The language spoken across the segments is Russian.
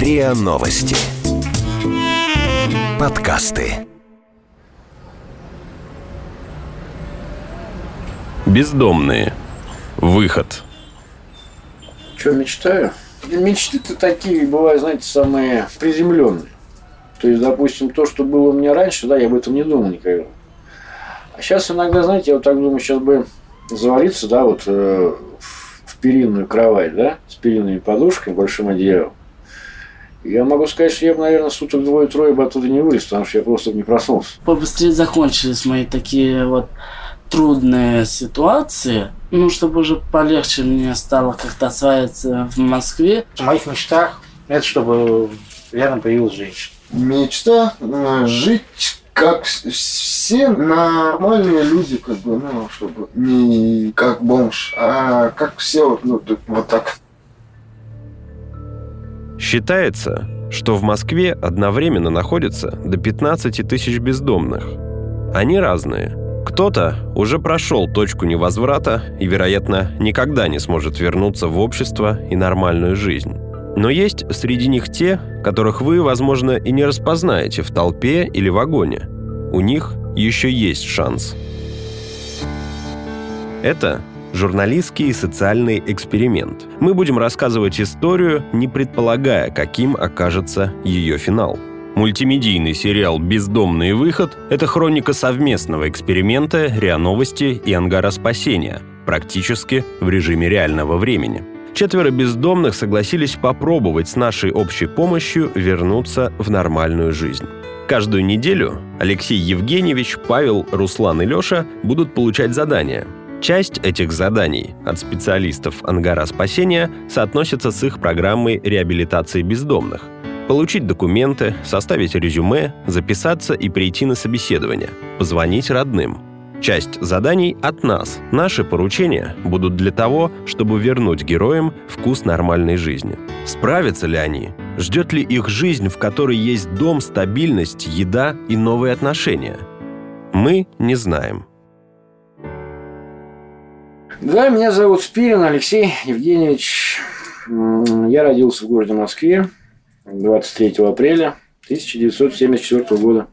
РИА Новости. Подкасты. Бездомные. Выход. Что мечтаю? Мечты-то такие бывают, знаете, самые приземленные. То есть, допустим, то, что было у меня раньше, да, я об этом не думал никогда. А сейчас иногда, знаете, я вот так думаю, сейчас бы завалиться, да, вот э, в перинную кровать, да, с перинными подушками, большим одеялом. Я могу сказать, что я бы, наверное, суток двое-трое бы оттуда не вылез, потому что я просто не проснулся. Побыстрее закончились мои такие вот трудные ситуации, ну, чтобы уже полегче мне стало как-то осваиваться в Москве. В моих мечтах это чтобы рядом появилась женщина. Мечта э, жить как все нормальные люди, как бы, ну, чтобы не как бомж, а как все, вот, ну, вот так. Считается, что в Москве одновременно находится до 15 тысяч бездомных. Они разные. Кто-то уже прошел точку невозврата и, вероятно, никогда не сможет вернуться в общество и нормальную жизнь. Но есть среди них те, которых вы, возможно, и не распознаете в толпе или вагоне. У них еще есть шанс. Это журналистский и социальный эксперимент. Мы будем рассказывать историю, не предполагая, каким окажется ее финал. Мультимедийный сериал «Бездомный выход» — это хроника совместного эксперимента РИА Новости и Ангара Спасения, практически в режиме реального времени. Четверо бездомных согласились попробовать с нашей общей помощью вернуться в нормальную жизнь. Каждую неделю Алексей Евгеньевич, Павел, Руслан и Леша будут получать задания. Часть этих заданий от специалистов Ангара спасения соотносится с их программой реабилитации бездомных. Получить документы, составить резюме, записаться и прийти на собеседование, позвонить родным – Часть заданий от нас. Наши поручения будут для того, чтобы вернуть героям вкус нормальной жизни. Справятся ли они? Ждет ли их жизнь, в которой есть дом, стабильность, еда и новые отношения? Мы не знаем. Да, меня зовут Спирин Алексей Евгеньевич. Я родился в городе Москве 23 апреля 1974 года.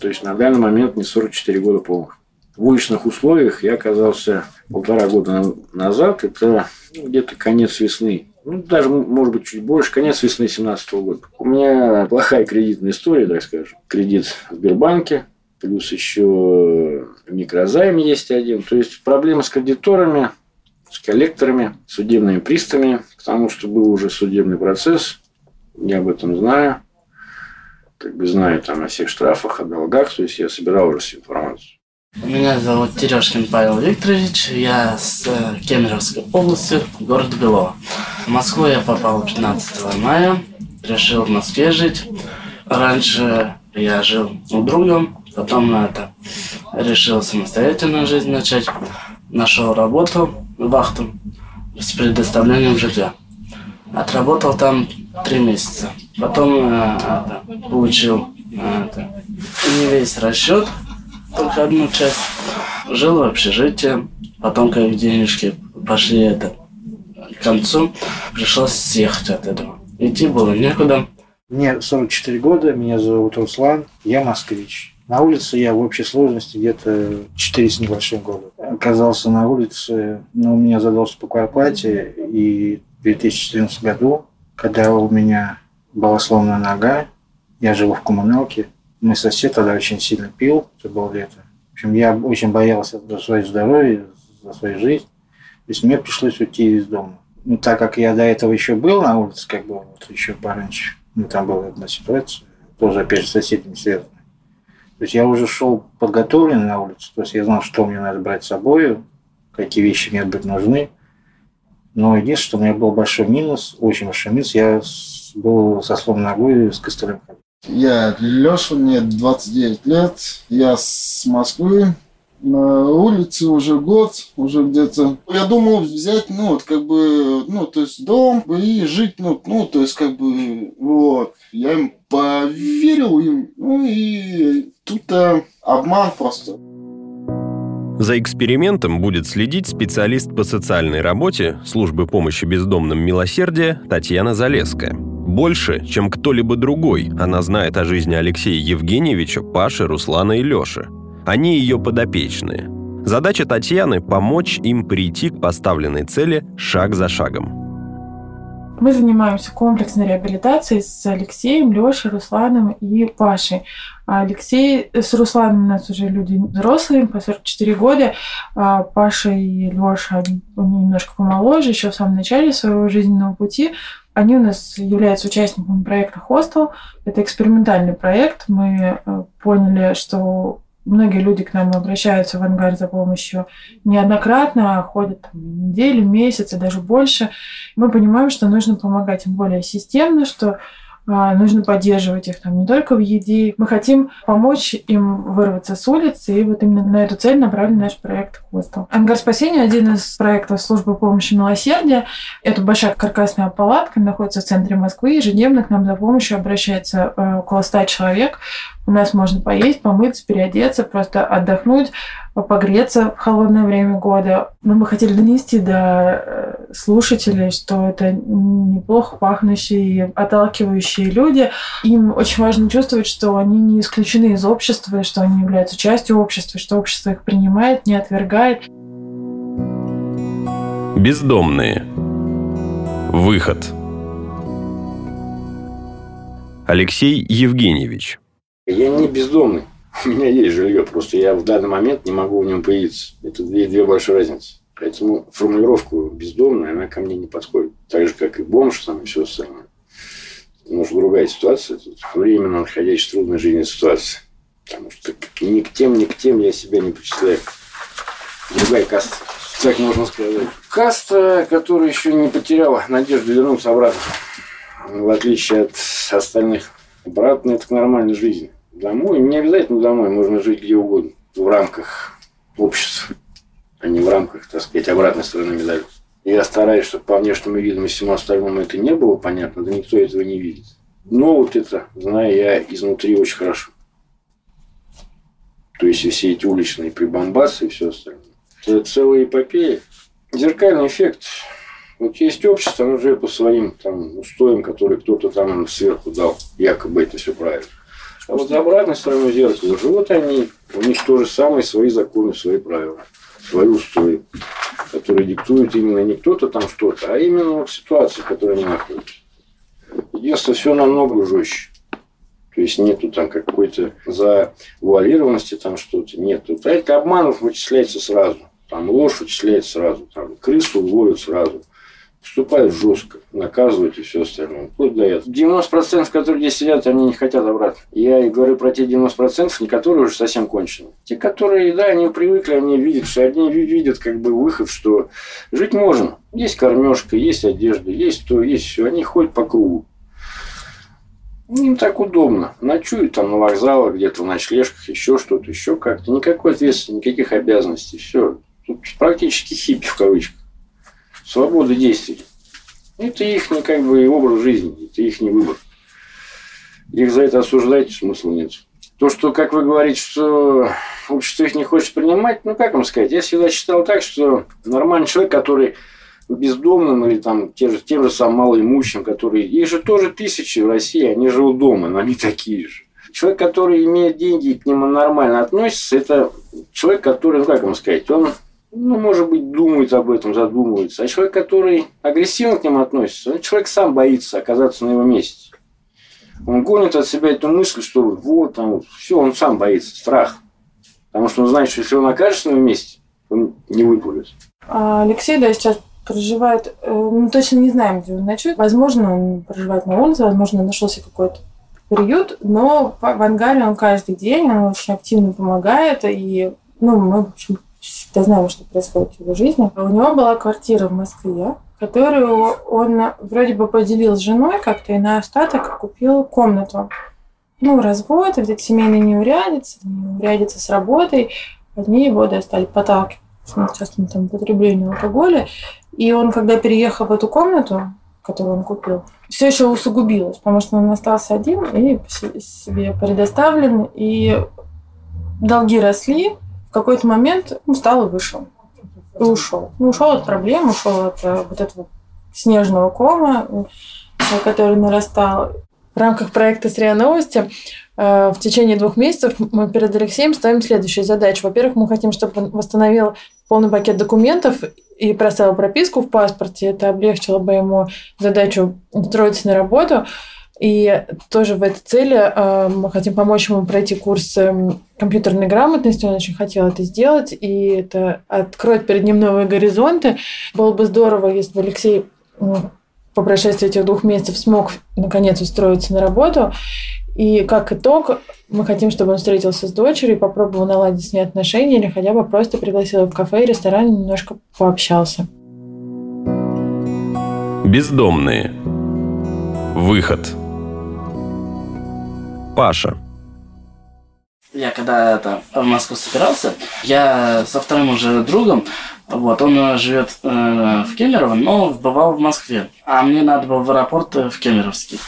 То есть на данный момент мне 44 года полных в уличных условиях я оказался полтора года назад. Это ну, где-то конец весны. Ну, даже, может быть, чуть больше. Конец весны 2017 года. У меня плохая кредитная история, так скажем. Кредит в Сбербанке. Плюс еще микрозайм есть один. То есть, проблемы с кредиторами, с коллекторами, судебными приставами. Потому что был уже судебный процесс. Я об этом знаю. Как бы знаю там о всех штрафах, о долгах. То есть, я собирал уже всю информацию. Меня зовут Терешкин Павел Викторович, я с э, Кемеровской области, город Белово. В Москву я попал 15 мая, решил в Москве жить. Раньше я жил у друга, потом на это решил самостоятельно жизнь начать. Нашел работу, вахту с предоставлением жилья. Отработал там три месяца. Потом э, это, получил э, это, не весь расчет, только одну часть. Жил в общежитии, потом, как денежки пошли это к концу, пришлось съехать от этого. Идти было некуда. Мне 44 года, меня зовут Руслан, я москвич. На улице я в общей сложности где-то 4 с небольшим года. Оказался на улице, но у меня задался по квартплате, и в 2014 году, когда у меня была сломана нога, я жил в коммуналке, мой сосед тогда очень сильно пил, это было лето. В общем, я очень боялся за свое здоровье, за свою жизнь. То есть мне пришлось уйти из дома. Ну, так как я до этого еще был на улице, как бы вот еще пораньше, ну, там была одна ситуация, тоже, опять же, с соседями связанная. То есть я уже шел подготовленный на улицу, то есть я знал, что мне надо брать с собой, какие вещи мне быть нужны. Но единственное, что у меня был большой минус, очень большой минус, я был со сломанной ногой с костылем я Леша, мне 29 лет, я с Москвы, на улице уже год, уже где-то. Я думал взять, ну, вот, как бы, ну, то есть дом и жить, ну, ну, то есть, как бы, вот. Я им поверил им, ну, и тут а, обман просто. За экспериментом будет следить специалист по социальной работе службы помощи бездомным «Милосердие» Татьяна Залеская. Больше, чем кто-либо другой, она знает о жизни Алексея Евгеньевича, Паши, Руслана и Леши. Они ее подопечные. Задача Татьяны – помочь им прийти к поставленной цели шаг за шагом. Мы занимаемся комплексной реабилитацией с Алексеем, Лешей, Русланом и Пашей. Алексей с Русланом у нас уже люди взрослые, по 44 года. А Паша и Леша, они немножко помоложе, еще в самом начале своего жизненного пути. Они у нас являются участниками проекта «Хостел». Это экспериментальный проект. Мы э, поняли, что многие люди к нам обращаются в ангар за помощью неоднократно, ходят там, недели, месяцы, даже больше. Мы понимаем, что нужно помогать им более системно, что нужно поддерживать их там не только в еде. Мы хотим помочь им вырваться с улицы, и вот именно на эту цель направлен наш проект «Хостел». «Ангар спасения» — один из проектов службы помощи милосердия. Это большая каркасная палатка, находится в центре Москвы. Ежедневно к нам за помощью обращается э, около 100 человек. У нас можно поесть, помыться, переодеться, просто отдохнуть, погреться в холодное время года. Мы бы хотели донести до э, слушателей, что это неплохо пахнущие, отталкивающие люди. Им очень важно чувствовать, что они не исключены из общества, что они являются частью общества, что общество их принимает, не отвергает. Бездомные. Выход. Алексей Евгеньевич. Я не бездомный. У меня есть жилье, просто я в данный момент не могу в нем появиться. Это две, две большие разницы. Поэтому формулировку бездомная, она ко мне не подходит. Так же, как и бомж там и все остальное. Может, другая ситуация. Тут временно находящаяся в трудной жизненной ситуации. Потому что ни к тем, ни к тем я себя не причисляю. Другая каста, так можно сказать. Каста, которая еще не потеряла надежду вернуться обратно. В отличие от остальных. Обратно это к нормальной жизни. Домой, не обязательно домой, можно жить где угодно. В рамках общества, а не в рамках, так сказать, обратной стороны медали. Я стараюсь, чтобы по внешнему виду и всему остальному это не было понятно, да никто этого не видит. Но вот это знаю я изнутри очень хорошо. То есть все эти уличные прибамбасы и все остальное. Это целая эпопея. Зеркальный эффект. Вот есть общество, оно живет по своим там, устоям, которые кто-то там сверху дал. Якобы это все правильно. А вот за обратной стороной зеркала живут они, у них то же самое, свои законы, свои правила, свои устои, которые диктуют именно не кто-то там что-то, а именно вот ситуация, в которой они находятся. Единственное, все намного жестче. То есть нету там какой-то завуалированности там что-то, нету. Это обманов вычисляется сразу. Там ложь вычисляется сразу, там крысу ловят сразу поступают жестко, наказывают и все остальное. Вплоть до этого. 90%, которые здесь сидят, они не хотят обратно. Я и говорю про те 90%, не которые уже совсем кончены. Те, которые, да, они привыкли, они видят, что одни видят как бы выход, что жить можно. Есть кормежка, есть одежда, есть то, есть все. Они ходят по кругу. Им так удобно. Ночуют там на вокзалах, где-то в ночлежках, еще что-то, еще как-то. Никакой ответственности, никаких обязанностей. Все. Тут практически хиппи в кавычках свободы действий. Это их не как бы образ жизни, это их не выбор. Их за это осуждать смысла нет. То, что, как вы говорите, что общество их не хочет принимать, ну, как вам сказать, я всегда считал так, что нормальный человек, который бездомным или там те же, тем же самым малоимущим, которые... Их же тоже тысячи в России, они живут дома, но они такие же. Человек, который имеет деньги и к нему нормально относится, это человек, который, ну, как вам сказать, он ну, может быть, думает об этом, задумывается. А человек, который агрессивно к ним относится, человек сам боится оказаться на его месте. Он гонит от себя эту мысль, что вот, там, все, он сам боится, страх. Потому что он знает, что если он окажется на его месте, он не выплывет. А Алексей, да, сейчас проживает, э, мы точно не знаем, где он ночует. Возможно, он проживает на улице, возможно, нашелся какой-то приют, но в ангаре он каждый день, он очень активно помогает, и ну, мы, в общем, всегда знала, что происходит в его жизни. У него была квартира в Москве, которую он вроде бы поделил с женой как-то и на остаток купил комнату. Ну, развод, где-то семейные неурядицы, неурядицы с работой. Одни его да, стали подталкивать к частному там, потреблению алкоголя. И он, когда переехал в эту комнату, которую он купил, все еще усугубилось, потому что он остался один и себе предоставлен, и долги росли, в какой-то момент устал и вышел. И ушел. Ну, ушел от проблем, ушел от э, вот этого снежного кома. который нарастал. В рамках проекта «Срия новости» в течение двух месяцев мы перед Алексеем ставим следующую задачу. Во-первых, мы хотим, чтобы он восстановил полный пакет документов и проставил прописку в паспорте. Это облегчило бы ему задачу устроиться на работу. И тоже в этой цели э, мы хотим помочь ему пройти курс эм, компьютерной грамотности. Он очень хотел это сделать, и это откроет перед ним новые горизонты. Было бы здорово, если бы Алексей по прошествии этих двух месяцев смог наконец устроиться на работу. И как итог, мы хотим, чтобы он встретился с дочерью, попробовал наладить с ней отношения или хотя бы просто пригласил в кафе и ресторан немножко пообщался. Бездомные. Выход. Паша. Я когда это, в Москву собирался, я со вторым уже другом, вот, он живет э, в Кемерово, но бывал в Москве. А мне надо было в аэропорт в Кемеровский.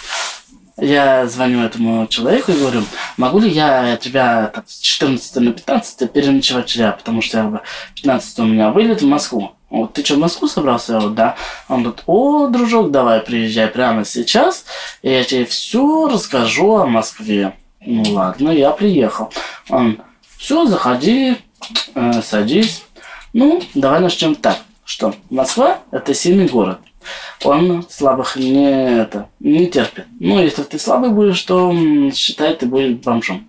Я звоню этому человеку и говорю, могу ли я тебя с 14 на 15 переночевать вчера, потому что я 15 у меня вылет в Москву. Вот ты что, в Москву собрался? Вот, да. Он говорит, о, дружок, давай приезжай прямо сейчас, и я тебе все расскажу о Москве. Ну ладно, я приехал. Он, все, заходи, э, садись. Ну, давай начнем так, что Москва – это сильный город. Он слабых не, это, не терпит. Ну, если ты слабый будешь, то считай, ты будешь бомжом.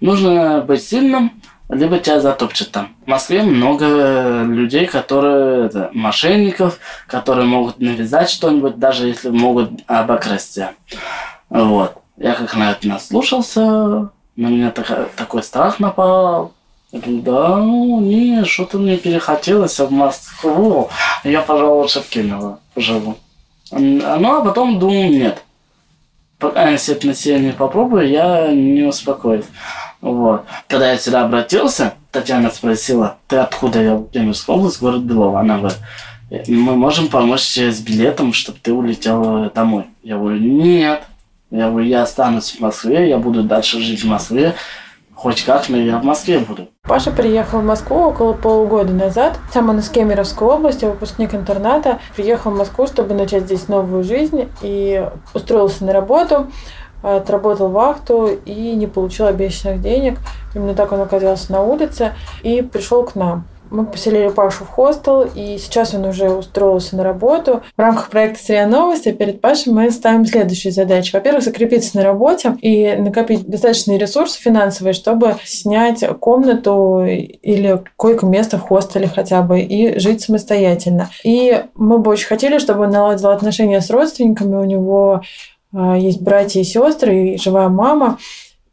Нужно быть сильным, либо тебя затопчет там. В Москве много людей, которые это, мошенников, которые могут навязать что-нибудь, даже если могут обокрасть тебя. Вот. Я как на это наслушался, на меня так, такой страх напал. Я думаю, да, ну, не, что-то мне перехотелось в Москву. Я, пожалуй, лучше в Кемерово поживу. Ну, а потом думаю, нет. Пока я себе это не попробую, я не успокоюсь. Вот. Когда я сюда обратился, Татьяна спросила, ты откуда? Я Кемеровская область, город Белово. Она говорит, мы можем помочь тебе с билетом, чтобы ты улетел домой. Я говорю, нет. Я говорю, я останусь в Москве, я буду дальше жить в Москве. Хоть как, но я в Москве буду. Паша приехал в Москву около полугода назад. Сам он из Кемеровской области, выпускник интерната. Приехал в Москву, чтобы начать здесь новую жизнь и устроился на работу отработал вахту и не получил обещанных денег. Именно так он оказался на улице и пришел к нам. Мы поселили Пашу в хостел, и сейчас он уже устроился на работу. В рамках проекта «Сырья новости» перед Пашей мы ставим следующие задачи. Во-первых, закрепиться на работе и накопить достаточные ресурсы финансовые, чтобы снять комнату или койко-место в хостеле хотя бы и жить самостоятельно. И мы бы очень хотели, чтобы он наладил отношения с родственниками. У него есть братья и сестры, и живая мама.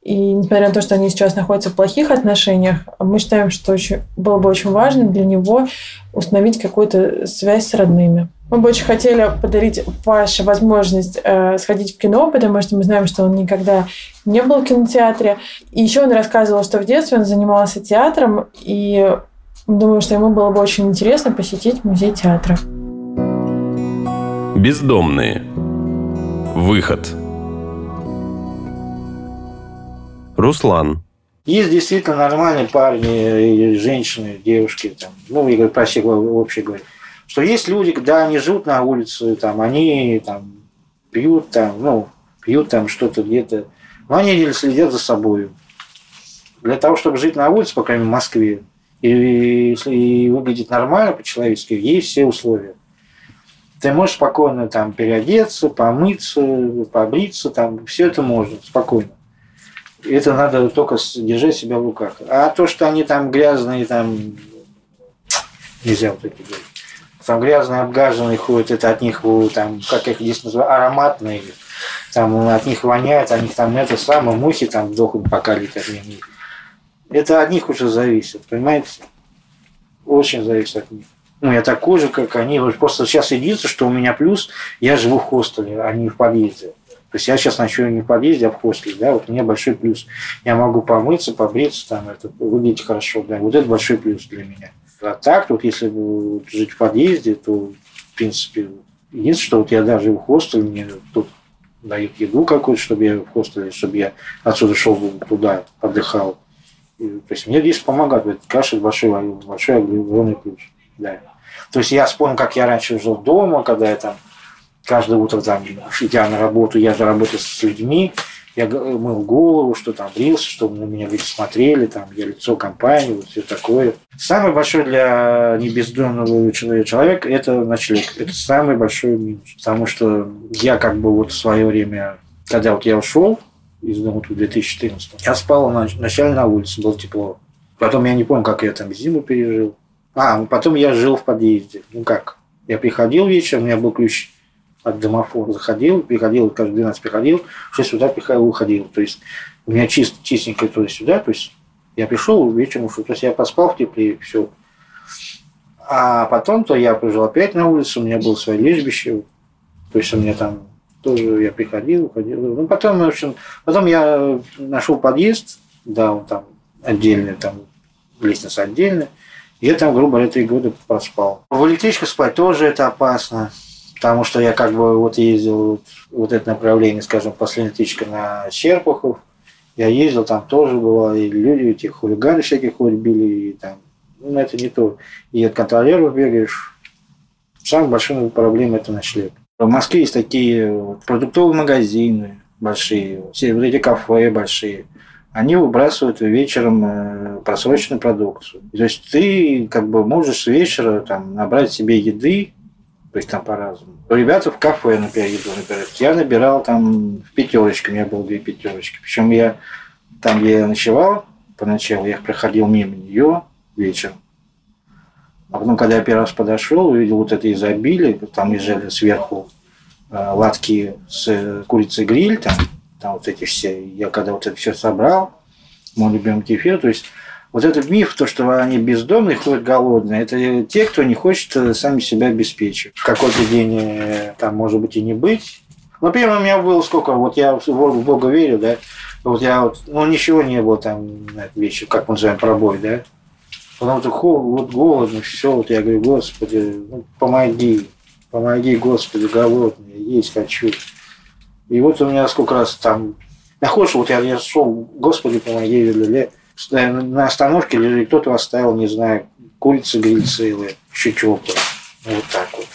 И несмотря на то, что они сейчас находятся в плохих отношениях, мы считаем, что очень, было бы очень важно для него установить какую-то связь с родными. Мы бы очень хотели подарить Паше возможность э, сходить в кино, потому что мы знаем, что он никогда не был в кинотеатре. И еще он рассказывал, что в детстве он занимался театром, и думаю, что ему было бы очень интересно посетить музей театра. Бездомные. Выход. Руслан. Есть действительно нормальные парни, женщины, девушки, там, ну, я говорю, про всех вообще говорю, что есть люди, когда они живут на улице, там, они там пьют там, ну, пьют там что-то где-то, но они следят за собой. Для того, чтобы жить на улице, по крайней мере, в Москве, и, и выглядеть нормально по-человечески, есть все условия. Ты можешь спокойно там переодеться, помыться, побриться, там все это можно спокойно. Это надо только держать себя в руках. А то, что они там грязные, там нельзя вот это делать. Там грязные, обгаженные ходят, это от них, там, как их здесь называют, ароматные. Там от них воняет, от них там это самое, мухи там дохнут, пока летят. Это от них уже зависит, понимаете? Очень зависит от них. Ну, я такой же, как они. Просто сейчас единственное, что у меня плюс, я живу в хостеле, а не в подъезде. То есть я сейчас ночую не в подъезде, а в хостеле, да, вот у меня большой плюс. Я могу помыться, побриться, там, это, выглядеть хорошо, да, вот это большой плюс для меня. А так, вот если жить в подъезде, то, в принципе, единственное, что вот я даже в хостеле, мне тут дают еду какую-то, чтобы я в хостеле, чтобы я отсюда шел туда, отдыхал. И, то есть мне здесь помогает, это, конечно, большой, большой огромный плюс. Да. То есть я вспомню, как я раньше жил дома, когда я там каждое утро там, идя на работу, я же работаю с людьми, я мыл голову, что там брился, чтобы на меня люди смотрели, там, я лицо компании, вот все такое. Самый большой для небездомного человека – это ночлег. Это самый большой минус. Потому что я как бы вот в свое время, когда вот я ушел из дома в 2014, я спал вначале на улице, было тепло. Потом я не помню, как я там зиму пережил. А, ну потом я жил в подъезде. Ну как? Я приходил вечером, у меня был ключ от домофона заходил, приходил, каждый 12 приходил, в 6 утра приходил, уходил. То есть у меня чист, чистенько туда-сюда, то есть я пришел вечером, ушел. То есть я поспал в тепле, все. А потом то я пришел опять на улицу, у меня было свое лежбище, то есть у меня там тоже я приходил, уходил. Ну, потом, в общем, потом я нашел подъезд, да, он там отдельный, там лестница отдельная. Я там, грубо говоря, три года проспал. В электричку спать тоже это опасно потому что я как бы вот ездил вот, вот это направление, скажем, последняя тычка на Серпухов, я ездил, там тоже было, и люди, эти хулиганы всякие ходят, били, и там, ну, это не то. И от контролеров бегаешь. Самая большая проблема – это ночлег. В Москве есть такие продуктовые магазины большие, все вот эти кафе большие. Они выбрасывают вечером э, просроченную продукцию. То есть ты как бы можешь с вечера там, набрать себе еды, то есть там по-разному. Ребята в кафе, например, еду набирают. Я набирал там в пятерочке, у меня было две пятерочки. Причем я там, где я ночевал поначалу, я проходил мимо нее вечером. А потом, когда я первый раз подошел, увидел вот это изобилие, там лежали сверху э, латки с э, курицей гриль, там, там вот эти все. Я когда вот это все собрал, мой любимый кефир, то есть вот этот миф, то, что они бездомные, ходят голодные, это те, кто не хочет э, сами себя обеспечивать. В какой-то день э, там, может быть, и не быть. Например, у меня было сколько, вот я в Бога верю, да, вот я вот, ну, ничего не было там вечер, как мы называем, пробой, да. Потому что вот голодно, все, вот я говорю, Господи, ну, помоги, помоги, Господи, голодный, есть хочу. И вот у меня сколько раз там, находишь, вот я, я шел, Господи, помоги, ля на остановке лежит, кто-то оставил, не знаю, курицы грильцы или еще чего-то. Вот так вот.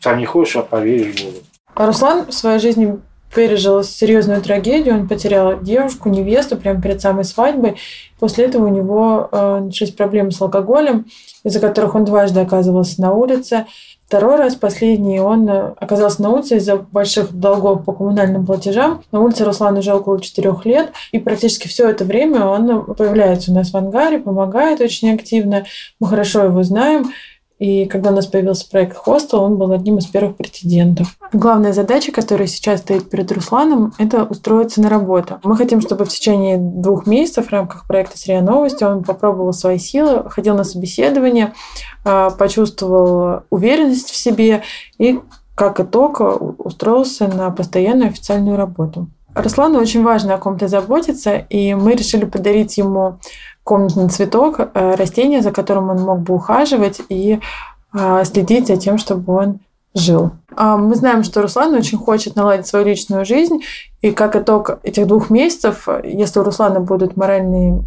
Там не хочешь, а поверишь буду. А Руслан в своей жизни пережил серьезную трагедию. Он потерял девушку, невесту прямо перед самой свадьбой. После этого у него э, начались проблемы с алкоголем, из-за которых он дважды оказывался на улице. Второй раз, последний, он э, оказался на улице из-за больших долгов по коммунальным платежам. На улице Руслан уже около четырех лет, и практически все это время он появляется у нас в ангаре, помогает очень активно. Мы хорошо его знаем. И когда у нас появился проект Хостел, он был одним из первых претендентов. Главная задача, которая сейчас стоит перед Русланом, это устроиться на работу. Мы хотим, чтобы в течение двух месяцев в рамках проекта «Сырья новости» он попробовал свои силы, ходил на собеседование, а, почувствовал уверенность в себе и, как итог, устроился на постоянную официальную работу. Руслану очень важно о ком-то заботиться, и мы решили подарить ему комнатный цветок, э, растение, за которым он мог бы ухаживать и э, следить за тем, чтобы он жил. А мы знаем, что Руслан очень хочет наладить свою личную жизнь, и как итог этих двух месяцев, если у Руслана будут моральные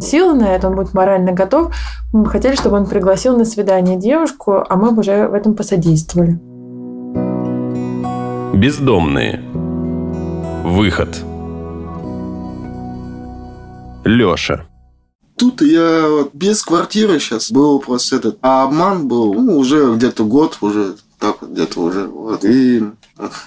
силы на это, он будет морально готов, мы хотели, чтобы он пригласил на свидание девушку, а мы бы уже в этом посодействовали. Бездомные. Выход. Лёша тут я без квартиры сейчас был просто этот. А обман был, ну, уже где-то год, уже так вот где-то уже. Вот. И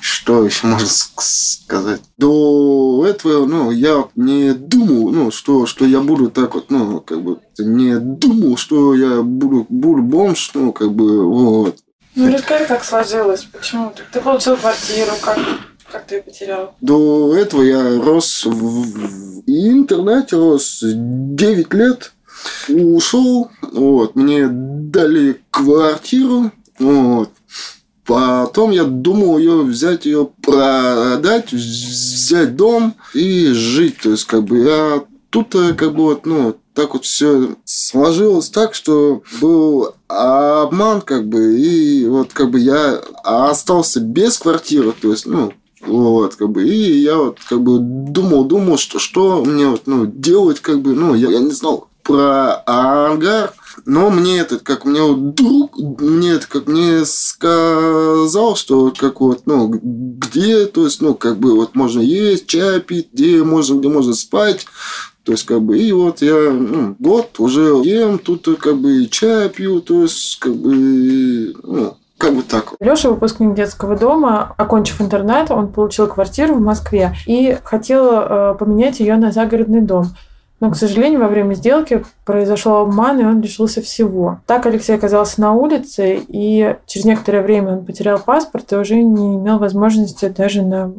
что еще можно сказать? До этого, ну, я не думал, ну, что, что я буду так вот, ну, как бы, не думал, что я буду, буду бомж, ну, как бы, вот. Ну, расскажи, как сложилось, почему ты получил квартиру, как, как ты ее потерял? До этого я рос в интернете, рос 9 лет. Ушел, вот, мне дали квартиру, вот. Потом я думал ее взять, ее продать, взять дом и жить. То есть, как бы я тут как бы вот, ну, так вот все сложилось так, что был обман, как бы, и вот как бы я остался без квартиры, то есть, ну, вот, как бы, и я вот, как бы, думал, думал, что, что мне вот, ну, делать, как бы, ну, я, я не знал про ангар, Но мне этот, как мне вот друг, мне это, как мне сказал, что как вот, ну, где, то есть, ну, как бы вот можно есть, чай пить, где можно, где можно спать, то есть, как бы, и вот я ну, год уже ем, тут как бы и чай пью, то есть, как бы, ну, как бы так. Леша выпускник детского дома, окончив интернат, он получил квартиру в Москве и хотел э, поменять ее на загородный дом. Но, к сожалению, во время сделки произошел обман, и он лишился всего. Так Алексей оказался на улице, и через некоторое время он потерял паспорт и уже не имел возможности даже на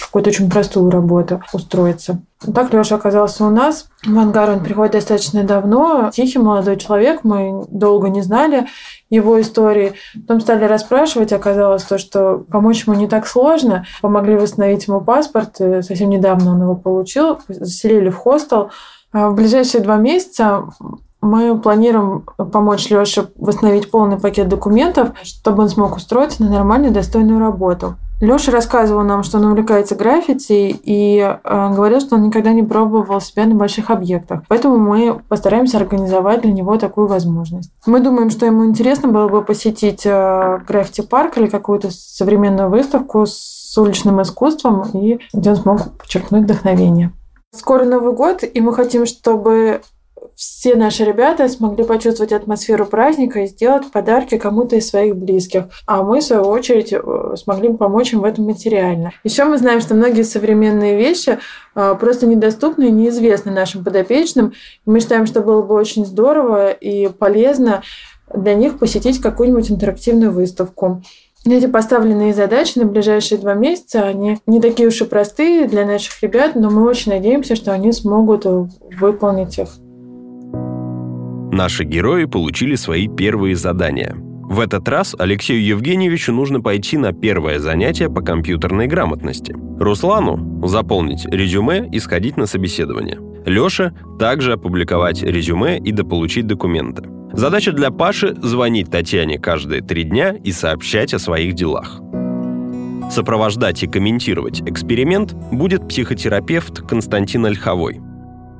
какую-то очень простую работу устроиться. Так Леша оказался у нас. В ангар он приходит достаточно давно. Тихий молодой человек, мы долго не знали его истории. Потом стали расспрашивать, оказалось то, что помочь ему не так сложно. Помогли восстановить ему паспорт. Совсем недавно он его получил. Заселили в хостел. А в ближайшие два месяца мы планируем помочь Леше восстановить полный пакет документов, чтобы он смог устроиться на нормальную, достойную работу. Леша рассказывал нам, что он увлекается граффити и э, говорил, что он никогда не пробовал себя на больших объектах. Поэтому мы постараемся организовать для него такую возможность. Мы думаем, что ему интересно было бы посетить э, граффити-парк или какую-то современную выставку с уличным искусством, и где он смог подчеркнуть вдохновение. Скоро Новый год, и мы хотим, чтобы все наши ребята смогли почувствовать атмосферу праздника и сделать подарки кому-то из своих близких. А мы, в свою очередь, э, смогли помочь им в этом материально. Еще мы знаем, что многие современные вещи э, просто недоступны и неизвестны нашим подопечным. Мы считаем, что было бы очень здорово и полезно для них посетить какую-нибудь интерактивную выставку. Эти поставленные задачи на ближайшие два месяца, они не такие уж и простые для наших ребят, но мы очень надеемся, что они смогут выполнить их. Наши герои получили свои первые задания. В этот раз Алексею Евгеньевичу нужно пойти на первое занятие по компьютерной грамотности. Руслану – заполнить резюме и сходить на собеседование. Леше – также опубликовать резюме и дополучить документы. Задача для Паши – звонить Татьяне каждые три дня и сообщать о своих делах. Сопровождать и комментировать эксперимент будет психотерапевт Константин Ольховой.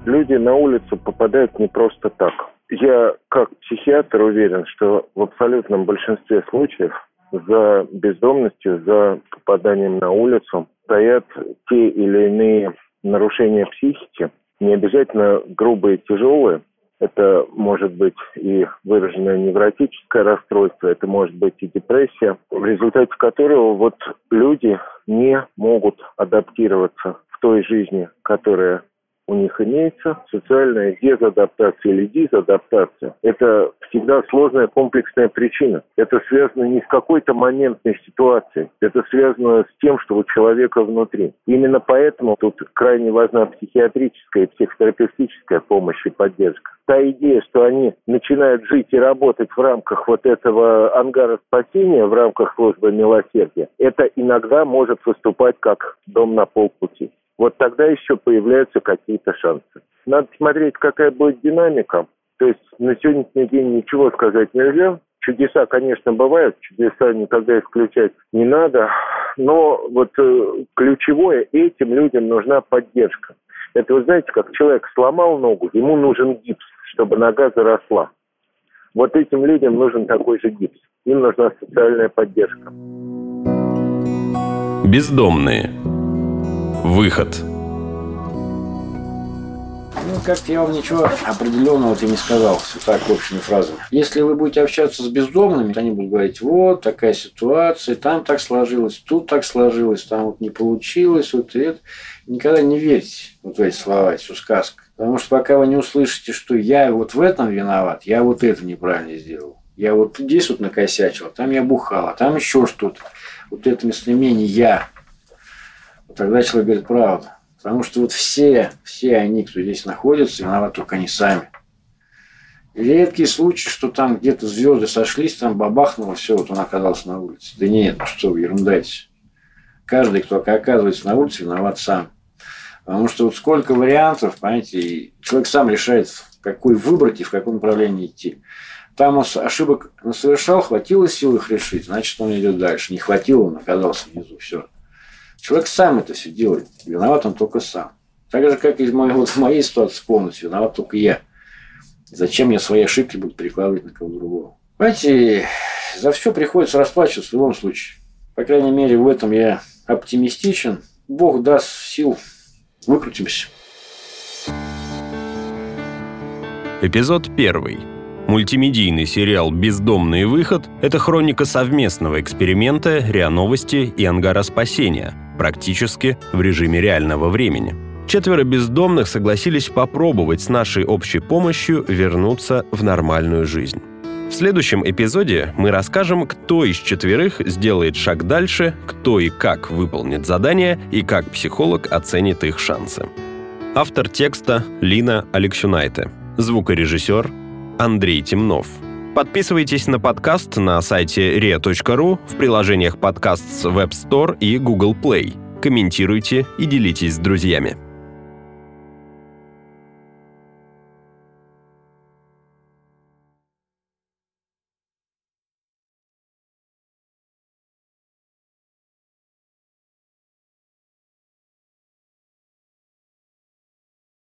Люди на улицу попадают не просто так. Я как психиатр уверен, что в абсолютном большинстве случаев за бездомностью, за попаданием на улицу стоят те или иные нарушения психики, не обязательно грубые, тяжелые. Это может быть и выраженное невротическое расстройство, это может быть и депрессия, в результате которого вот люди не могут адаптироваться в той жизни, которая у них имеется социальная дезадаптация или дизадаптация. Это всегда сложная комплексная причина. Это связано не с какой-то моментной ситуацией, это связано с тем, что у человека внутри. Именно поэтому тут крайне важна психиатрическая и психотерапевтическая помощь и поддержка. Та идея, что они начинают жить и работать в рамках вот этого ангара спасения, в рамках службы милосердия, это иногда может выступать как дом на полпути вот тогда еще появляются какие-то шансы. Надо смотреть, какая будет динамика. То есть на сегодняшний день ничего сказать нельзя. Чудеса, конечно, бывают, чудеса никогда исключать не надо. Но вот э, ключевое, этим людям нужна поддержка. Это, вы знаете, как человек сломал ногу, ему нужен гипс, чтобы нога заросла. Вот этим людям нужен такой же гипс. Им нужна социальная поддержка. Бездомные. Выход. Ну, как-то я вам ничего определенного ты не сказал, все так общими фразами. Если вы будете общаться с бездомными, они будут говорить, вот такая ситуация, там так сложилось, тут так сложилось, там вот не получилось, вот это. Никогда не верьте вот в эти слова, всю сказку. Потому что пока вы не услышите, что я вот в этом виноват, я вот это неправильно сделал. Я вот здесь вот накосячил, там я бухал, а там еще что-то. Вот это местоимение «я» тогда человек говорит правду. Потому что вот все, все они, кто здесь находится, виноваты только они сами. Редкий случай, что там где-то звезды сошлись, там бабахнуло, все, вот он оказался на улице. Да нет, ну что вы ерундайтесь. Каждый, кто оказывается на улице, виноват сам. Потому что вот сколько вариантов, понимаете, человек сам решает, какой выбрать и в каком направлении идти. Там он ошибок совершал, хватило сил их решить, значит, он идет дальше. Не хватило, он оказался внизу, все. Человек сам это все делает. Виноват он только сам. Так же, как и вот в моей ситуации полностью виноват только я. Зачем мне свои ошибки будут перекладывать на кого-то другого? Понимаете, за все приходится расплачиваться в любом случае. По крайней мере, в этом я оптимистичен. Бог даст сил. Выкрутимся. Эпизод первый. Мультимедийный сериал «Бездомный выход» — это хроника совместного эксперимента РИА Новости и Ангара Спасения, практически в режиме реального времени. Четверо бездомных согласились попробовать с нашей общей помощью вернуться в нормальную жизнь. В следующем эпизоде мы расскажем, кто из четверых сделает шаг дальше, кто и как выполнит задание и как психолог оценит их шансы. Автор текста Лина Алексюнайте. Звукорежиссер Андрей Темнов. Подписывайтесь на подкаст на сайте ria.ru, в приложениях подкаст с Web Store и Google Play. Комментируйте и делитесь с друзьями.